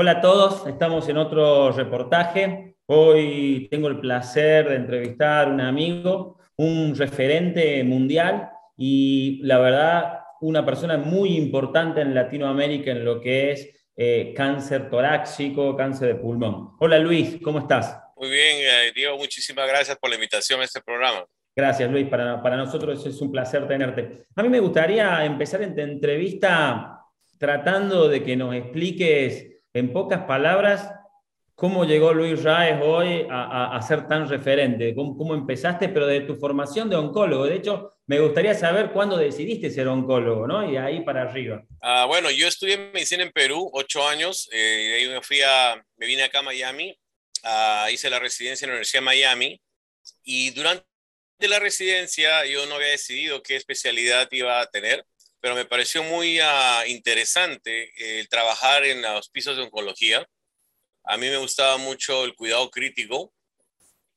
Hola a todos, estamos en otro reportaje. Hoy tengo el placer de entrevistar a un amigo, un referente mundial y la verdad una persona muy importante en Latinoamérica en lo que es eh, cáncer torácico, cáncer de pulmón. Hola Luis, ¿cómo estás? Muy bien, eh, Diego, muchísimas gracias por la invitación a este programa. Gracias Luis, para, para nosotros es un placer tenerte. A mí me gustaría empezar esta entrevista tratando de que nos expliques en pocas palabras, ¿cómo llegó Luis Raez hoy a, ser tan referente? ¿Cómo, empezaste, pero de tu formación de oncólogo? De hecho, me gustaría saber cuándo decidiste ser oncólogo, ¿no? Y ahí para arriba. Ah, bueno, yo estudié medicina en Perú, ocho años, eh, y de ahí me fui a, me vine acá a Miami, ah, hice la residencia en la Universidad de Miami, y durante la residencia yo no había decidido qué especialidad iba a tener, pero me pareció muy ah, interesante el trabajar en los pisos de oncología. A mí me gustaba mucho el cuidado crítico,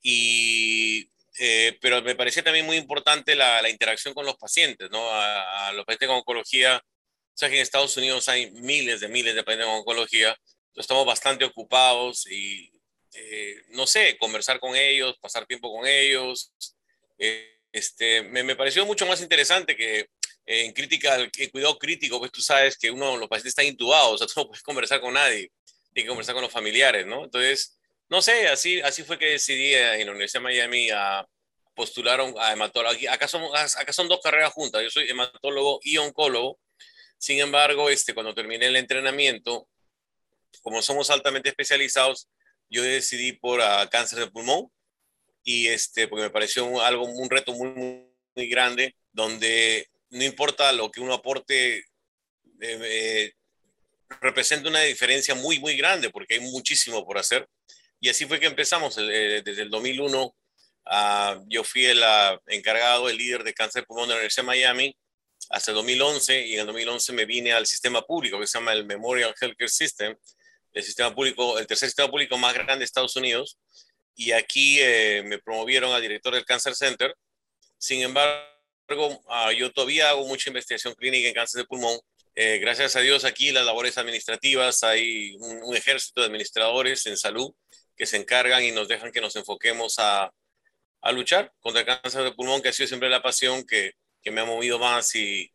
y, eh, pero me parecía también muy importante la, interacción con los pacientes, ¿no? A, los pacientes con oncología, o sea que en Estados Unidos hay miles de miles de pacientes con oncología, estamos bastante ocupados y, eh, no sé, conversar con ellos, pasar tiempo con ellos. Eh, este, me, me, pareció mucho más interesante que en crítica, el cuidado crítico, pues tú sabes que uno, los pacientes están intubados, o sea, tú no puedes conversar con nadie, tienes que conversar con los familiares, ¿no? Entonces, no sé, así, así fue que decidí en la Universidad de Miami a postular a hematólogo. Acá son, acá son dos carreras juntas, yo soy hematólogo y oncólogo. Sin embargo, este, cuando terminé el entrenamiento, como somos altamente especializados, yo decidí por uh, cáncer de pulmón y este, porque me pareció algo, un reto muy, muy grande, donde no importa lo que uno aporte, eh, eh, representa una diferencia muy, muy grande porque hay muchísimo por hacer. Y así fue que empezamos. Eh, desde el 2001, ah, yo fui el ah, encargado, el líder de cáncer de pulmón de la Universidad de Miami hasta el 2011 y en el 2011 me vine al sistema público que se llama el Memorial Healthcare System, el sistema público, el tercer sistema público más grande de Estados Unidos. Y aquí me promovieron a director del Cancer Center. Sin embargo, Ah, yo todavía hago mucha investigación clínica en cáncer de pulmón. Eh, gracias a Dios aquí las labores administrativas, hay un, ejército de administradores en salud que se encargan y nos dejan que nos enfoquemos a, a luchar contra el cáncer de pulmón, que ha sido siempre la pasión que, que me ha movido más y,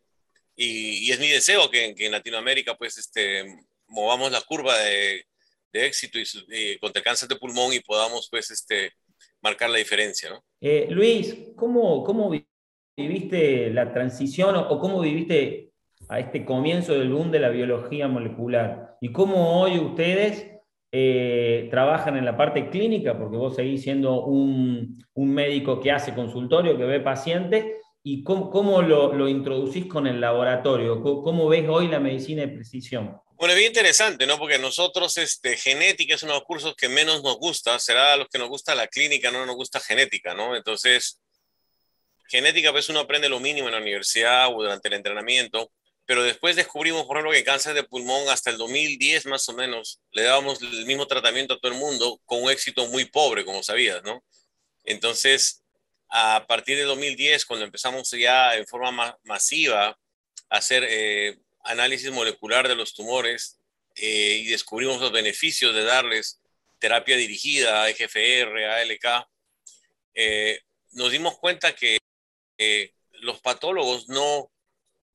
y, es mi deseo que, que, en Latinoamérica pues este, movamos la curva de, de éxito y, contra el cáncer de pulmón y podamos pues este, marcar la diferencia. ¿no? Eh, Luis, ¿cómo, cómo viviste la transición o, cómo viviste a este comienzo del boom de la biología molecular? ¿Y cómo hoy ustedes eh, trabajan en la parte clínica? Porque vos seguís siendo un, médico que hace consultorio, que ve pacientes, ¿y cómo, lo, introducís con el laboratorio? ¿Cómo, ves hoy la medicina de precisión? Bueno, es bien interesante, ¿no? Porque nosotros, este, genética es uno de los cursos que menos nos gusta, será a los que nos gusta la clínica, no nos gusta genética, ¿no? Entonces, Genética, pues uno aprende lo mínimo en la universidad o durante el entrenamiento, pero después descubrimos, por ejemplo, que cáncer de pulmón hasta el 2010 más o menos, le dábamos el mismo tratamiento a todo el mundo con un éxito muy pobre, como sabías, ¿no? Entonces, a partir de 2010, cuando empezamos ya en forma masiva a hacer eh, análisis molecular de los tumores eh, y descubrimos los beneficios de darles terapia dirigida, EGFR, ALK, eh, nos dimos cuenta que los patólogos no,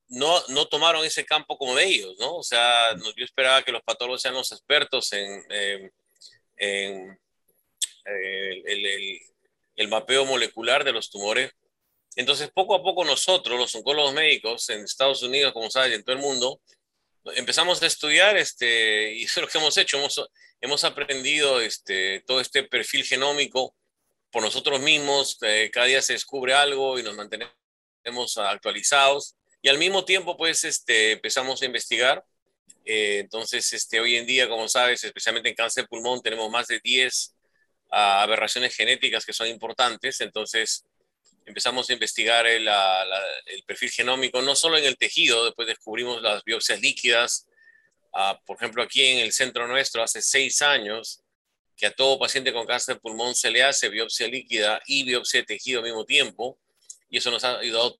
no, no, tomaron ese campo como ellos, ¿no? O sea, yo esperaba que los patólogos sean los expertos en, en, eh, el, el, mapeo molecular de los tumores. Entonces, poco a poco nosotros, los oncólogos médicos en Estados Unidos, como sabes, y en todo el mundo, empezamos a estudiar, este, y eso es lo que hemos hecho, hemos, hemos aprendido este, todo este perfil genómico por nosotros mismos, eh, cada día se descubre algo y nos mantenemos actualizados. Y al mismo tiempo, pues, este, empezamos a investigar. Eh, entonces, este, hoy en día, como sabes, especialmente en cáncer pulmón, tenemos más de 10 ah, aberraciones genéticas que son importantes. Entonces, empezamos a investigar el, el, perfil genómico, no solo en el tejido, después descubrimos las biopsias líquidas. Ah, por ejemplo, aquí en el centro nuestro, hace seis años, que a todo paciente con cáncer de pulmón se le hace biopsia líquida y biopsia de tejido al mismo tiempo, y eso nos ha ayudado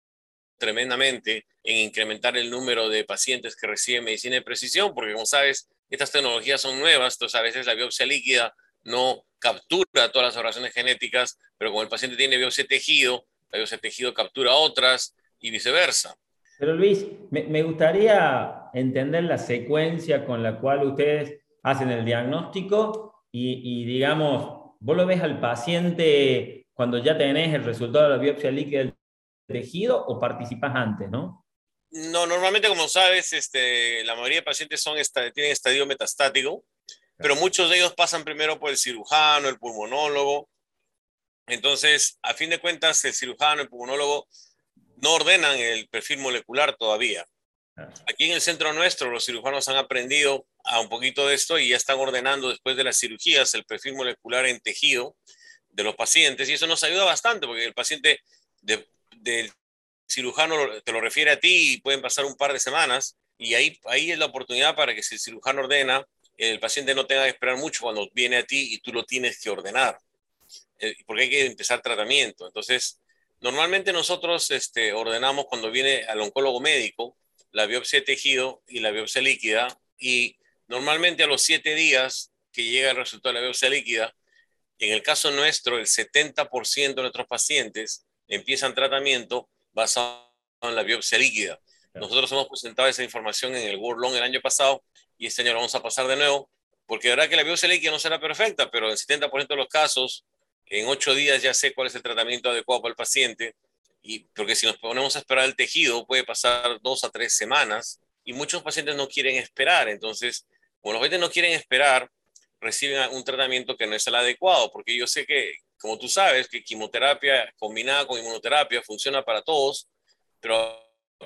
tremendamente en incrementar el número de pacientes que reciben medicina de precisión, porque como sabes, estas tecnologías son nuevas, entonces a veces la biopsia líquida no captura todas las oraciones genéticas, pero como el paciente tiene biopsia tejido, la biopsia tejido captura otras y viceversa. Pero Luis, me, gustaría entender la secuencia con la cual ustedes hacen el diagnóstico y, y, digamos, vos lo ves al paciente cuando ya tenés el resultado de la biopsia líquida del tejido o participas antes, ¿no? No, normalmente, como sabes, este, la mayoría de pacientes son, tienen estadio metastático, pero muchos de ellos pasan primero por el cirujano, el pulmonólogo. Entonces, a fin de cuentas, el cirujano, el pulmonólogo no ordenan el perfil molecular todavía. Aquí en el centro nuestro, los cirujanos han aprendido a un poquito de esto y ya están ordenando después de las cirugías el perfil molecular en tejido de los pacientes y eso nos ayuda bastante porque el paciente del cirujano te lo refiere a ti y pueden pasar un par de semanas y ahí, ahí es la oportunidad para que si el cirujano ordena, el paciente no tenga que esperar mucho cuando viene a ti y tú lo tienes que ordenar, eh, porque hay que empezar tratamiento. Entonces, normalmente nosotros este, ordenamos cuando viene al oncólogo médico la biopsia de tejido y la biopsia líquida y normalmente a los siete días que llega el resultado de la biopsia líquida, en el caso nuestro, el 70% de nuestros pacientes empiezan tratamiento basado en la biopsia líquida. Nosotros hemos presentado esa información en el World Long el año pasado y este año lo vamos a pasar de nuevo, porque de verdad que la biopsia líquida no será perfecta, pero en 70% de los casos, en ocho días ya sé cuál es el tratamiento adecuado para el paciente, y porque si nos ponemos a esperar el tejido puede pasar dos a tres semanas y muchos pacientes no quieren esperar, entonces, como los pacientes no quieren esperar, reciben un tratamiento que no es el adecuado, porque yo sé que, como tú sabes, que quimioterapia combinada con inmunoterapia funciona para todos, pero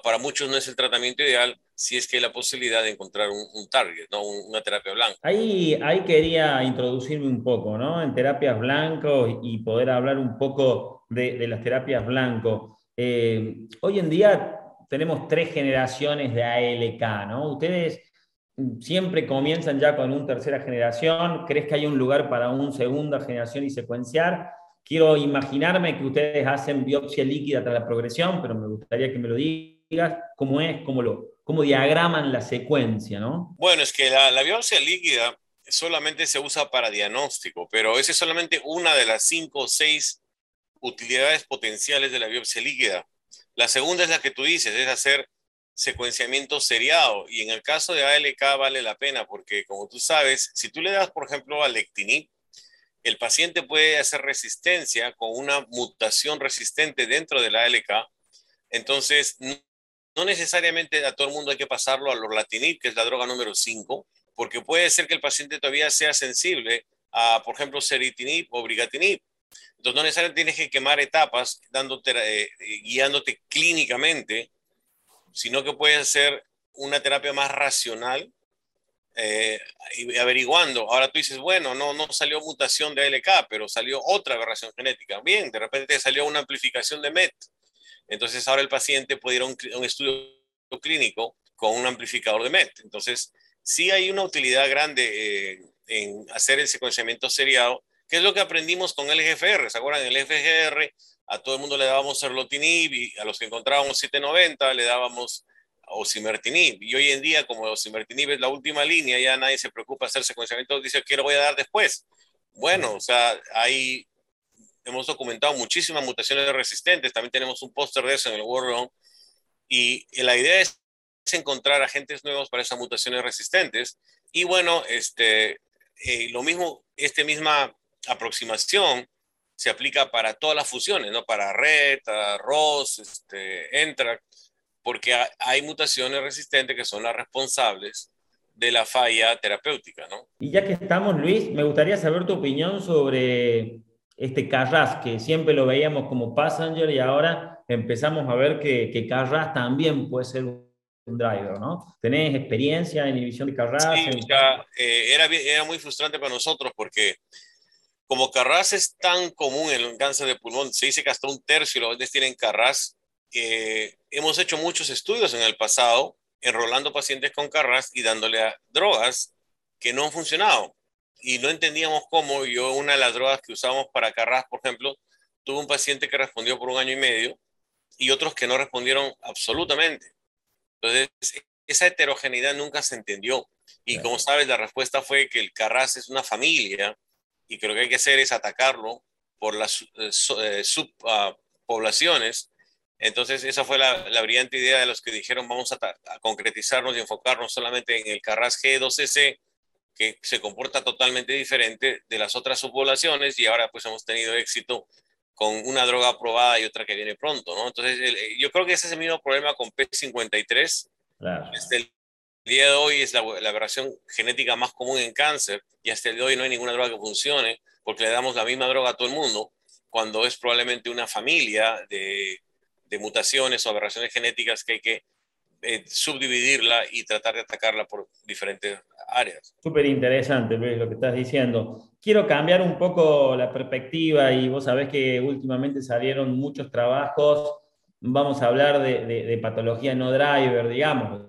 para muchos no es el tratamiento ideal si es que hay la posibilidad de encontrar un, target, ¿no? una terapia blanca. Ahí, ahí quería introducirme un poco, ¿no? En terapias blancos y poder hablar un poco de, de las terapias blancos. Eh, hoy en día tenemos tres generaciones de ALK, ¿no? Ustedes siempre comienzan ya con una tercera generación, ¿crees que hay un lugar para una segunda generación y secuenciar? Quiero imaginarme que ustedes hacen biopsia líquida tras la progresión, pero me gustaría que me lo digas, cómo es, cómo, lo, cómo diagraman la secuencia, ¿no? Bueno, es que la, la biopsia líquida solamente se usa para diagnóstico, pero esa es solamente una de las cinco o seis utilidades potenciales de la biopsia líquida. La segunda es la que tú dices, es hacer secuenciamiento seriado. Y en el caso de ALK vale la pena porque, como tú sabes, si tú le das, por ejemplo, a lectinib, el paciente puede hacer resistencia con una mutación resistente dentro de la ALK. Entonces, no necesariamente a todo el mundo hay que pasarlo a lorlatinib, que es la droga número 5, porque puede ser que el paciente todavía sea sensible a, por ejemplo, seritinib o brigatinib. Entonces, no necesariamente tienes que quemar etapas dándote, eh, guiándote clínicamente sino que puede ser una terapia más racional eh, y averiguando. Ahora tú dices, bueno, no, no salió mutación de ALK, pero salió otra aberración genética. Bien, de repente salió una amplificación de MET. Entonces ahora el paciente puede ir a un, estudio clínico con un amplificador de MET. Entonces, sí hay una utilidad grande eh, en hacer el secuenciamiento seriado, que es lo que aprendimos con el GFR. ¿Se acuerdan? El FGR a todo el mundo le dábamos serlotinib y a los que encontrábamos 790 le dábamos osimertinib. Y hoy en día, como osimertinib es la última línea, ya nadie se preocupa hacer secuenciamiento, dice, ¿qué lo voy a dar después? Bueno, o sea, ahí hemos documentado muchísimas mutaciones resistentes, también tenemos un póster de eso en el World y la idea es encontrar agentes nuevos para esas mutaciones resistentes. Y bueno, este, eh, lo mismo, esta misma aproximación se aplica para todas las fusiones, ¿no? Para RET, ROS, este, porque hay mutaciones resistentes que son las responsables de la falla terapéutica, ¿no? Y ya que estamos, Luis, me gustaría saber tu opinión sobre este Carras, que siempre lo veíamos como passenger y ahora empezamos a ver que, que Carras también puede ser un driver, ¿no? ¿Tenés experiencia en inhibición de Carras? Sí, ya, eh, era, era muy frustrante para nosotros porque como Carras es tan común en el cáncer de pulmón, se dice que hasta un tercio de los pacientes tienen Carras. Eh, hemos hecho muchos estudios en el pasado enrolando pacientes con Carras y dándole drogas que no han funcionado. Y no entendíamos cómo. Yo, una de las drogas que usábamos para Carras, por ejemplo, tuve un paciente que respondió por un año y medio y otros que no respondieron absolutamente. Entonces, esa heterogeneidad nunca se entendió. Y como sabes, la respuesta fue que el Carras es una familia y que lo que hay que hacer es atacarlo por las eh, eh, subpoblaciones. Entonces, esa fue la, brillante idea de los que dijeron vamos a, concretizarnos y enfocarnos solamente en el Carras G2S, que se comporta totalmente diferente de las otras subpoblaciones y ahora pues hemos tenido éxito con una droga aprobada y otra que viene pronto, ¿no? Entonces, yo creo que ese es el mismo problema con P53. Claro. Desde el día de hoy es la, la aberración genética más común en cáncer y hasta el día de hoy no hay ninguna droga que funcione porque le damos la misma droga a todo el mundo cuando es probablemente una familia de, de mutaciones o aberraciones genéticas que hay que eh, subdividirla y tratar de atacarla por diferentes áreas. Súper interesante, Luis, lo que estás diciendo. Quiero cambiar un poco la perspectiva y vos sabés que últimamente salieron muchos trabajos, vamos a hablar de, patología no driver, digamos,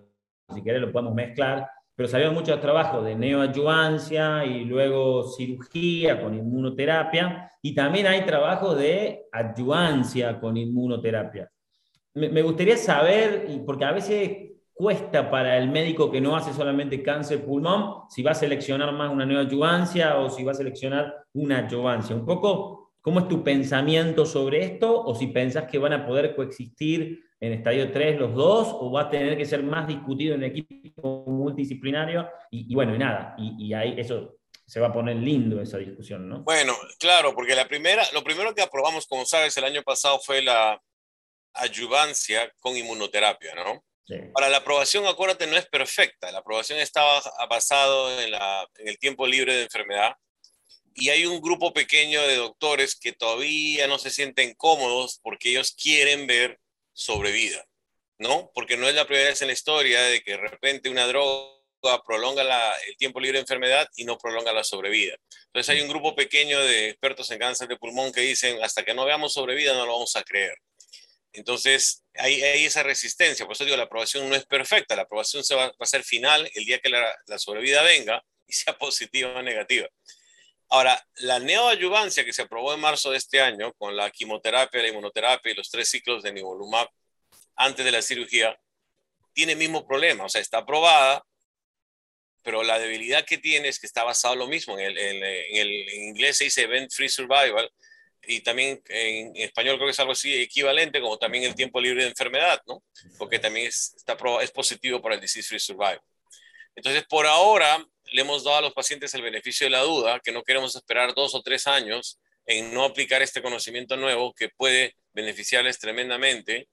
si querés lo podemos mezclar, pero salieron muchos trabajos de neoadyuvancia y luego cirugía con inmunoterapia, y también hay trabajos de adyuvancia con inmunoterapia. Me, gustaría saber, porque a veces cuesta para el médico que no hace solamente cáncer pulmón, si va a seleccionar más una neoadyuvancia o si va a seleccionar una adyuvancia. Un poco, ¿cómo es tu pensamiento sobre esto? O si pensás que van a poder coexistir en estadio 3 los dos, o va a tener que ser más discutido en equipo multidisciplinario. Y, bueno, y nada, y, ahí eso se va a poner lindo esa discusión, ¿no? Bueno, claro, porque la primera, lo primero que aprobamos, como sabes, el año pasado fue la adyuvancia con inmunoterapia, ¿no? Para la aprobación, acuérdate, no es perfecta. La aprobación estaba basado en, en el tiempo libre de enfermedad y hay un grupo pequeño de doctores que todavía no se sienten cómodos porque ellos quieren ver sobrevida, ¿no? Porque no es la primera vez en la historia de que de repente una droga prolonga el tiempo libre de enfermedad y no prolonga la sobrevida. Entonces hay un grupo pequeño de expertos en cáncer de pulmón que dicen, hasta que no veamos sobrevida no lo vamos a creer. Entonces, hay, esa resistencia. Por eso digo, la aprobación no es perfecta. La aprobación se va, a ser final el día que la, sobrevida venga y sea positiva o negativa. Ahora, la neoadyuvancia que se aprobó en marzo de este año con la quimioterapia, la inmunoterapia y los tres ciclos de nivolumab antes de la cirugía, tiene el mismo problema. O sea, está aprobada, pero la debilidad que tiene es que está basado en lo mismo. En el, en el en inglés se dice event free survival, y también en español creo que es algo así equivalente, como también el tiempo libre de enfermedad, ¿no? Porque también es, está, es positivo para el disease free survival. Entonces, por ahora, le hemos dado a los pacientes el beneficio de la duda, que no queremos esperar dos o tres años en no aplicar este conocimiento nuevo que puede beneficiarles tremendamente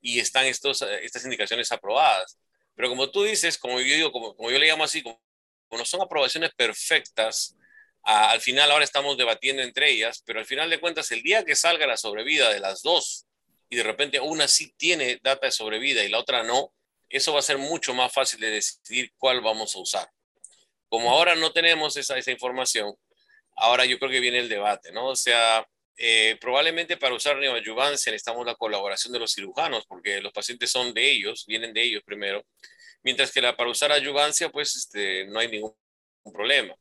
y están estos, estas indicaciones aprobadas. Pero como tú dices, como yo digo, como, como yo le llamo así, como no son aprobaciones perfectas, al final ahora estamos debatiendo entre ellas, pero al final de cuentas, el día que salga la sobrevida de las dos y de repente una sí tiene data de sobrevida y la otra no, eso va a ser mucho más fácil de decidir cuál vamos a usar. Como ahora no tenemos esa, esa información, ahora yo creo que viene el debate, ¿no? O sea, eh, probablemente para usar neoadyuvancia necesitamos la colaboración de los cirujanos, porque los pacientes son de ellos, vienen de ellos primero, mientras que la, para usar adyuvancia, pues este, no hay ningún problema.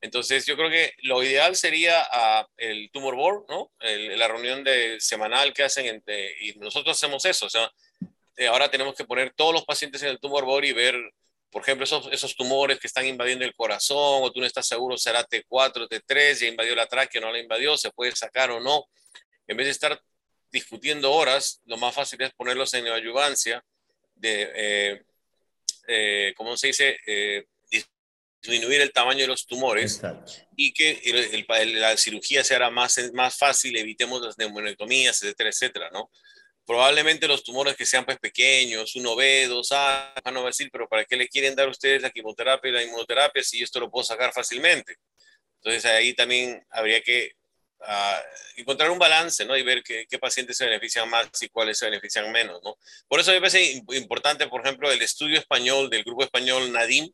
Entonces, yo creo que lo ideal sería uh, el tumor board, ¿no? la reunión de, semanal que hacen y nosotros hacemos eso. O sea, eh, ahora tenemos que poner todos los pacientes en el tumor board y ver, por ejemplo, esos, esos tumores que están invadiendo el corazón o tú no estás seguro será T4, T3, ya invadió la tráquea no la invadió, se puede sacar o no. En vez de estar discutiendo horas, lo más fácil es ponerlos en neoadyuvancia de, eh, eh, ¿cómo se dice? Eh, disminuir el tamaño de los tumores y que la cirugía sea más, más fácil, evitemos las neumonectomías, etcétera, etcétera, ¿no? Probablemente los tumores que sean pues pequeños, 1B, 2A, no va a decir, pero ¿para qué le quieren dar ustedes la quimioterapia y la inmunoterapia si esto lo puedo sacar fácilmente? Entonces ahí también habría que uh, encontrar un balance, ¿no? Y ver qué, qué, pacientes se benefician más y cuáles se benefician menos, ¿no? Por eso me parece importante, por ejemplo, el estudio español del grupo español Nadim,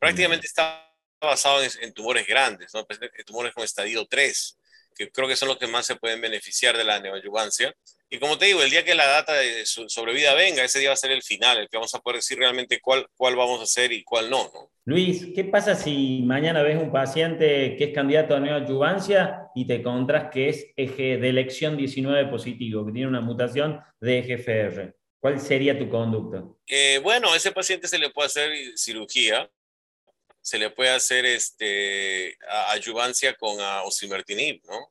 prácticamente está basado en, tumores grandes, ¿no? Pues, tumores con estadio 3, que creo que son los que más se pueden beneficiar de la neoadyuvancia. Y como te digo, el día que la data de sobrevida venga, ese día va a ser el final, el que vamos a poder decir realmente cuál, cuál vamos a hacer y cuál no, no. Luis, ¿qué pasa si mañana ves un paciente que es candidato a neoadyuvancia y te encontrás que es eje de elección 19 positivo, que tiene una mutación de EGFR? ¿Cuál sería tu conducta? Eh, bueno, a ese paciente se le puede hacer cirugía, se le puede hacer este, ayuvancia con osimertinib, ¿no?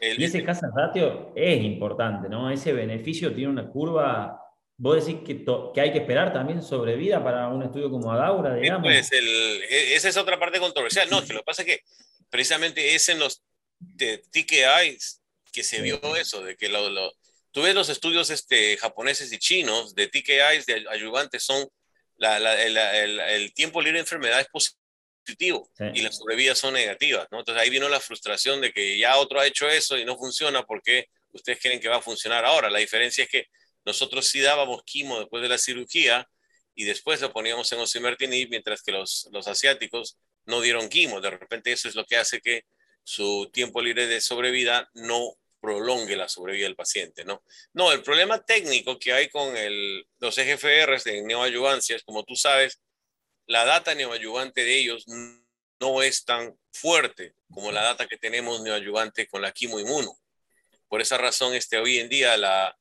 y ese caso ratio es importante, ¿no? Ese beneficio tiene una curva. ¿Vos decís que, que hay que esperar también sobrevida para un estudio como Adaura, digamos? Pues e, esa es otra parte controversial. No, que lo que pasa es que precisamente es en los TKIs que se vio eso, de que lo, lo, tú ves los estudios este, japoneses y chinos de TKIs de ayudantes son la, la, el, el, tiempo libre de enfermedad es positivo y las sobrevidas son negativas, ¿no? Entonces ahí vino la frustración de que ya otro ha hecho eso y no funciona porque ustedes creen que va a funcionar ahora. La diferencia es que nosotros sí dábamos quimo después de la cirugía y después lo poníamos en osimertinib, mientras que los, los asiáticos no dieron quimo. De repente eso es lo que hace que su tiempo libre de sobrevida no prolongue la sobrevida del paciente, ¿no? No, el problema técnico que hay con el, los EGFRs de neoayuvancia es, como tú sabes, la data neoayuvante de ellos no es tan fuerte como la data que tenemos neoayuvante con la quimoinmuno. Por esa razón, este, hoy en día, la,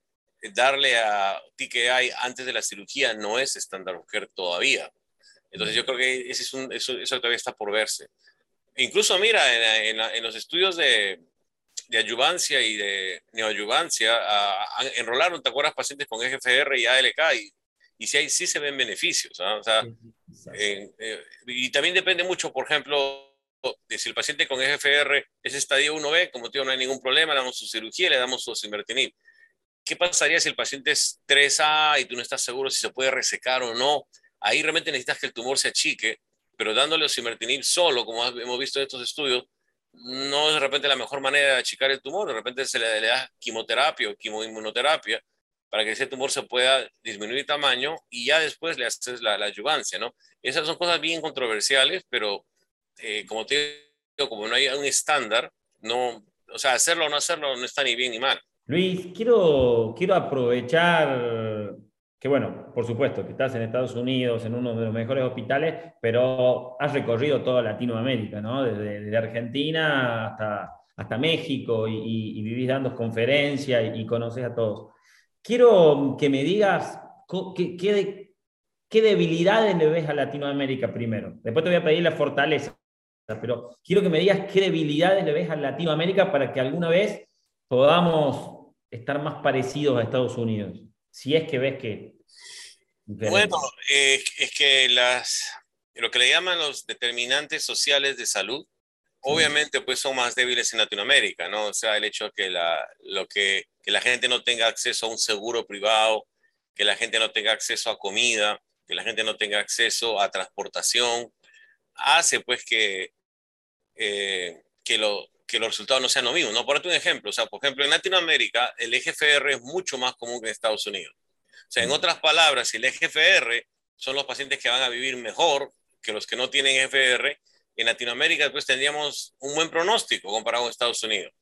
darle a TKI antes de la cirugía no es estándar of todavía. Entonces, yo creo que ese es un, eso, eso, todavía está por verse. Incluso, mira, en, en los estudios de, de ayuvancia y de neoayuvancia enrolaron, ¿te acuerdas? Pacientes con EGFR y ALK y, y sí, sí se ven beneficios. ¿ah? O sea, eh, y también depende mucho, por ejemplo, de si el paciente con EGFR es estadio 1B, como tío no hay ningún problema, le damos su cirugía, le damos su osimertinib. ¿Qué pasaría si el paciente es 3A y tú no estás seguro si se puede resecar o no? Ahí realmente necesitas que el tumor se achique, pero dándole osimertinib solo, como hemos visto en estos estudios, no es de repente la mejor manera de achicar el tumor, de repente se le, da quimioterapia o quimoinmunoterapia para que ese tumor se pueda disminuir tamaño y ya después le haces la, la ayuvancia, ¿no? Esas son cosas bien controversiales, pero eh, como te digo, como no hay un estándar, no, o sea, hacerlo o no hacerlo no está ni bien ni mal. Luis, quiero, quiero aprovechar que bueno, por supuesto, que estás en Estados Unidos, en uno de los mejores hospitales, pero has recorrido toda Latinoamérica, ¿no? Desde, Argentina hasta, hasta México y, vivís dando conferencias y, conoces a todos. Quiero que me digas qué, qué, qué debilidades le ves a Latinoamérica primero. Después te voy a pedir la fortaleza, pero quiero que me digas qué debilidades le ves a Latinoamérica para que alguna vez podamos estar más parecidos a Estados Unidos si es que ves que... Bueno, eh, es que las, lo que le llaman los determinantes sociales de salud, obviamente pues son más débiles en Latinoamérica, ¿no? O sea, el hecho que la, lo que, que la gente no tenga acceso a un seguro privado, que la gente no tenga acceso a comida, que la gente no tenga acceso a transportación, hace pues que, eh, que, lo, que los resultados no sean lo mismo. No, por un ejemplo, o sea, por ejemplo, en Latinoamérica el EGFR es mucho más común que en Estados Unidos. O sea, en otras palabras, si el EGFR son los pacientes que van a vivir mejor que los que no tienen EGFR, en Latinoamérica pues tendríamos un buen pronóstico comparado con Estados Unidos.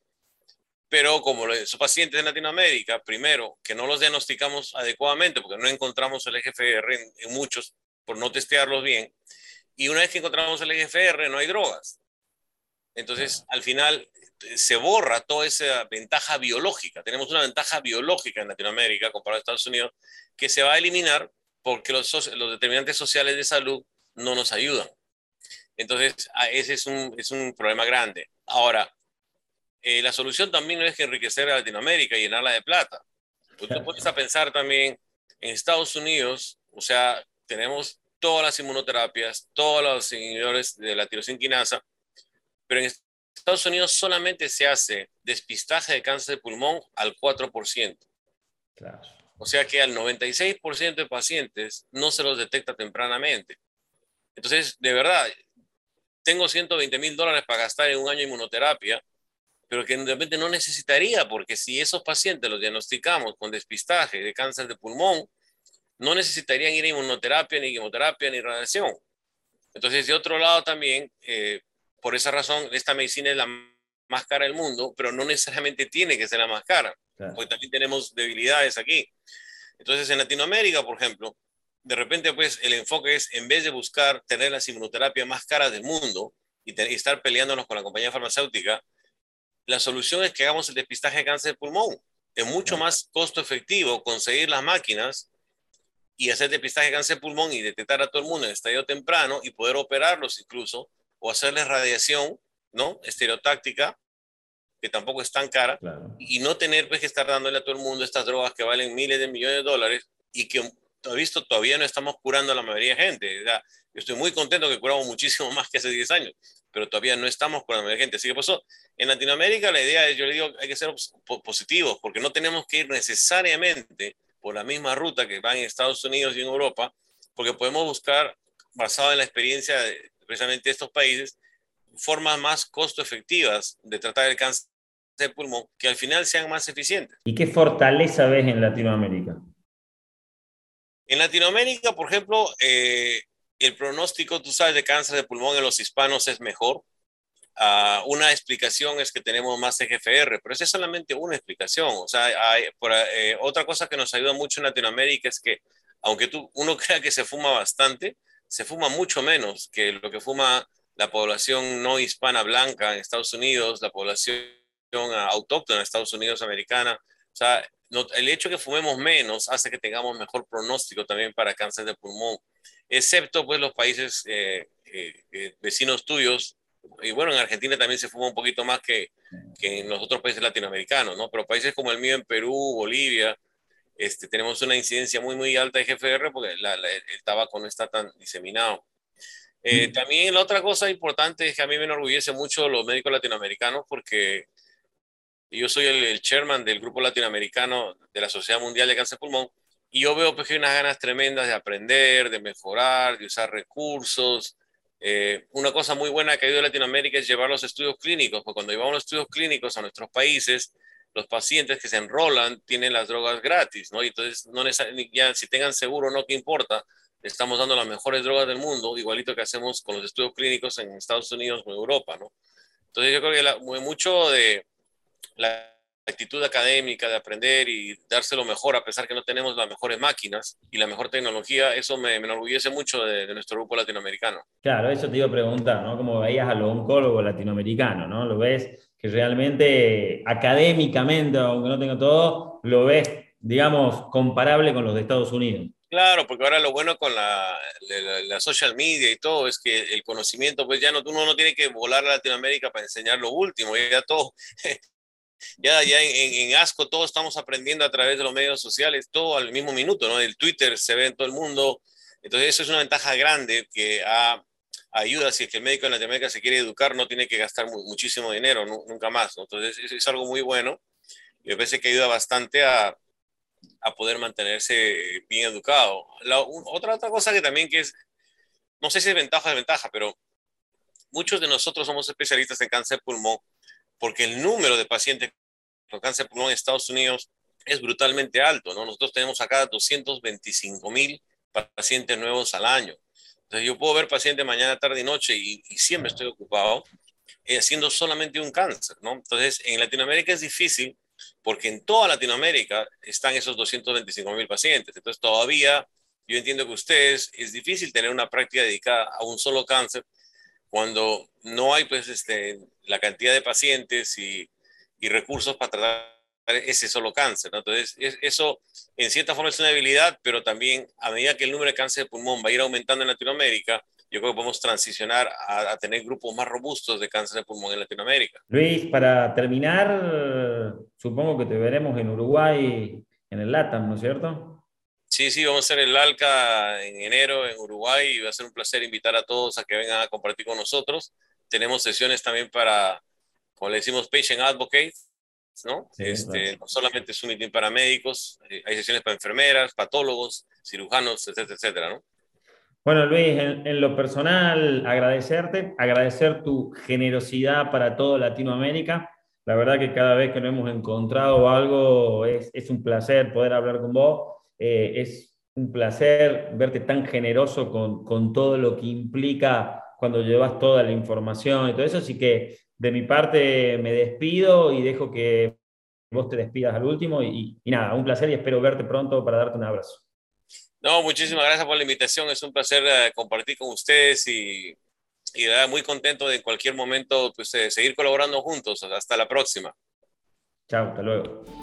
Pero como esos pacientes en Latinoamérica, primero, que no los diagnosticamos adecuadamente porque no encontramos el EGFR en, en muchos por no testearlos bien, y una vez que encontramos el EGFR no hay drogas. Entonces, al final eh, se borra toda esa ventaja biológica. Tenemos una ventaja biológica en Latinoamérica comparado a Estados Unidos que se va a eliminar porque los, los determinantes sociales de salud no nos ayudan. Entonces, ese es un, es un problema grande. Ahora, eh, la solución también no es que enriquecer a Latinoamérica y llenarla de plata. Tú te pones a pensar también en Estados Unidos, o sea, tenemos todas las inmunoterapias, todos los inhibidores de la tirosinquinasa, pero en Estados Unidos solamente se hace despistaje de cáncer de pulmón al 4%. O sea que al 96% de pacientes no se los detecta tempranamente. Entonces, de verdad, tengo 120 mil dólares para gastar en un año de inmunoterapia, pero que realmente no necesitaría, porque si esos pacientes los diagnosticamos con despistaje de cáncer de pulmón, no necesitarían ir a inmunoterapia, ni quimioterapia, ni radiación. Entonces, de otro lado también, eh, por esa razón, esta medicina es la más cara del mundo, pero no necesariamente tiene que ser la más cara, porque también tenemos debilidades aquí. Entonces, en Latinoamérica, por ejemplo, de repente, pues, el enfoque es, en vez de buscar tener las inmunoterapias más caras del mundo y, estar peleándonos con la compañía farmacéutica, la solución es que hagamos el despistaje de cáncer de pulmón. Es mucho más costo efectivo conseguir las máquinas y hacer depistaje de cáncer de pulmón y detectar a todo el mundo en estadio temprano y poder operarlos incluso o hacerles radiación, ¿no? Estereotáctica, que tampoco es tan cara, y no tener pues, que estar dándole a todo el mundo estas drogas que valen miles de millones de dólares y que, he visto, todavía no estamos curando a la mayoría de gente. yo estoy muy contento que curamos muchísimo más que hace 10 años, pero todavía no estamos curando a la mayoría de gente. Así que pasó. En Latinoamérica la idea es, yo le digo, hay que ser positivos, porque no tenemos que ir necesariamente por la misma ruta que van en Estados Unidos y en Europa, porque podemos buscar, basado en la experiencia de precisamente estos países, formas más costo efectivas de tratar el cáncer de pulmón que al final sean más eficientes. ¿Y qué fortaleza ves en Latinoamérica? En Latinoamérica, por ejemplo, eh, el pronóstico, tú sabes, de cáncer de pulmón en los hispanos es mejor. Uh, una explicación es que tenemos más EGFR, pero esa es solamente una explicación. O sea, hay, por, eh, otra cosa que nos ayuda mucho en Latinoamérica es que, aunque tú, uno crea que se fuma bastante, se fuma mucho menos que lo que fuma la población no hispana blanca en Estados Unidos, la población autóctona en Estados Unidos americana. O sea, el hecho que fumemos menos hace que tengamos mejor pronóstico también para cáncer de pulmón, excepto pues los países eh, eh, eh, vecinos tuyos. Y bueno, en Argentina también se fuma un poquito más que, que, en los otros países latinoamericanos, ¿no? Pero países como el mío en Perú, Bolivia, este, tenemos una incidencia muy, muy alta de GFR porque el tabaco no está tan diseminado. Eh, también la otra cosa importante es que a mí me enorgullece mucho los médicos latinoamericanos porque yo soy el, chairman del grupo latinoamericano de la Sociedad Mundial de Cáncer Pulmón y yo veo pues, que hay unas ganas tremendas de aprender, de mejorar, de usar recursos. Eh, una cosa muy buena que ha ido a Latinoamérica es llevar los estudios clínicos, porque cuando llevamos los estudios clínicos a nuestros países, los pacientes que se enrolan tienen las drogas gratis, ¿no? Y entonces, no ya si tengan seguro no, ¿qué importa? estamos dando las mejores drogas del mundo, igualito que hacemos con los estudios clínicos en Estados Unidos o Europa, ¿no? Entonces yo creo que mucho de la actitud académica de aprender y darse lo mejor, a pesar que no tenemos las mejores máquinas y la mejor tecnología, eso me, enorgullece mucho de, nuestro grupo latinoamericano. Claro, eso te iba a preguntar, ¿no? Como veías a los oncólogos latinoamericanos, ¿no? Lo ves que realmente académicamente, aunque no tenga todo, lo ves, digamos, comparable con los de Estados Unidos. Claro, porque ahora lo bueno con la, la, social media y todo es que el conocimiento, pues ya no, uno no tiene que volar a Latinoamérica para enseñar lo último, ya todo, ya, ya en, en, ASCO todos estamos aprendiendo a través de los medios sociales, todo al mismo minuto, ¿no? El Twitter se ve en todo el mundo, entonces eso es una ventaja grande que ayuda si es que el médico en Latinoamérica se quiere educar, no tiene que gastar muchísimo dinero, nunca más, ¿no? Entonces eso es algo muy bueno y me parece que ayuda bastante a a poder mantenerse bien educado. La, otra, otra cosa que también que es, no sé si es ventaja o desventaja, pero muchos de nosotros somos especialistas en cáncer pulmón porque el número de pacientes con cáncer de pulmón en Estados Unidos es brutalmente alto, ¿no? Nosotros tenemos acá 225 mil pacientes nuevos al año. Entonces yo puedo ver pacientes mañana, tarde y noche y, siempre estoy ocupado eh, haciendo solamente un cáncer, ¿no? Entonces en Latinoamérica es difícil porque en toda Latinoamérica están esos 225 mil pacientes. Entonces todavía yo entiendo que ustedes es difícil tener una práctica dedicada a un solo cáncer cuando no hay pues este, la cantidad de pacientes y, y recursos para tratar ese solo cáncer. Entonces, eso en cierta forma es una debilidad, pero también a medida que el número de cáncer de pulmón va a ir aumentando en Latinoamérica, yo creo que podemos transicionar a, tener grupos más robustos de cáncer de pulmón en Latinoamérica. Luis, para terminar, supongo que te veremos en Uruguay en el LATAM, ¿no es cierto? Sí, sí, vamos a hacer el ALCA en enero en Uruguay y va a ser un placer invitar a todos a que vengan a compartir con nosotros. Tenemos sesiones también para, como le decimos, patient advocates, ¿no? este, no solamente es un meeting para médicos, eh, hay sesiones para enfermeras, patólogos, cirujanos, etcétera, etcétera, ¿no? Bueno, Luis, en, lo personal, agradecerte, agradecer tu generosidad para toda Latinoamérica. La verdad que cada vez que nos hemos encontrado algo es, un placer poder hablar con vos. Eh, es un placer verte tan generoso con, con, todo lo que implica cuando llevas toda la información y todo eso. Así que de mi parte me despido y dejo que vos te despidas al último. y nada, un placer y espero verte pronto para darte un abrazo. No, muchísimas gracias por la invitación. Es un placer eh, compartir con ustedes y, y muy contento de en cualquier momento pues, eh, seguir colaborando juntos. Hasta la próxima. Chao, hasta luego.